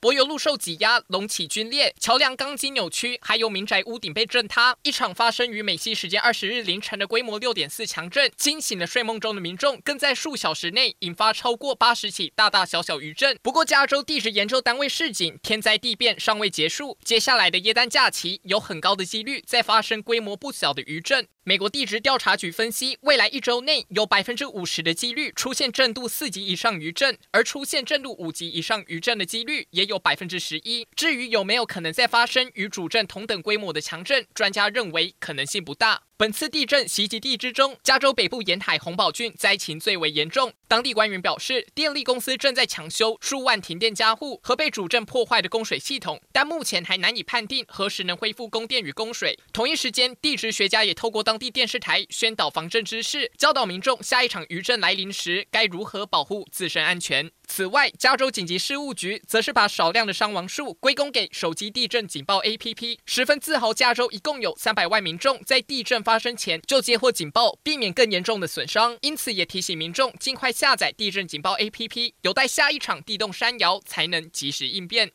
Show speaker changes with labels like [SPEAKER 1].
[SPEAKER 1] 柏油路受挤压，隆起龟裂，桥梁钢筋扭曲，还有民宅屋顶被震塌。一场发生于美西时间二十日凌晨的规模六点四强震，惊醒了睡梦中的民众，更在数小时内引发超过八十起大大小小余震。不过，加州地质研究单位示警，天灾地变尚未结束，接下来的耶诞假期有很高的几率再发生规模不小的余震。美国地质调查局分析，未来一周内有百分之五十的几率出现震度四级以上余震，而出现震度五级以上余震的几率也有百分之十一。至于有没有可能再发生与主震同等规模的强震，专家认为可能性不大。本次地震袭击地之中，加州北部沿海洪堡郡灾情最为严重。当地官员表示，电力公司正在抢修数万停电家户和被主震破坏的供水系统，但目前还难以判定何时能恢复供电与供水。同一时间，地质学家也透过当地电视台宣导防震知识，教导民众下一场余震来临时该如何保护自身安全。此外，加州紧急事务局则是把少量的伤亡数归功给手机地震警报 APP，十分自豪加州一共有三百万民众在地震发生前就接获警报，避免更严重的损伤。因此，也提醒民众尽快下载地震警报 APP，有待下一场地动山摇才能及时应变。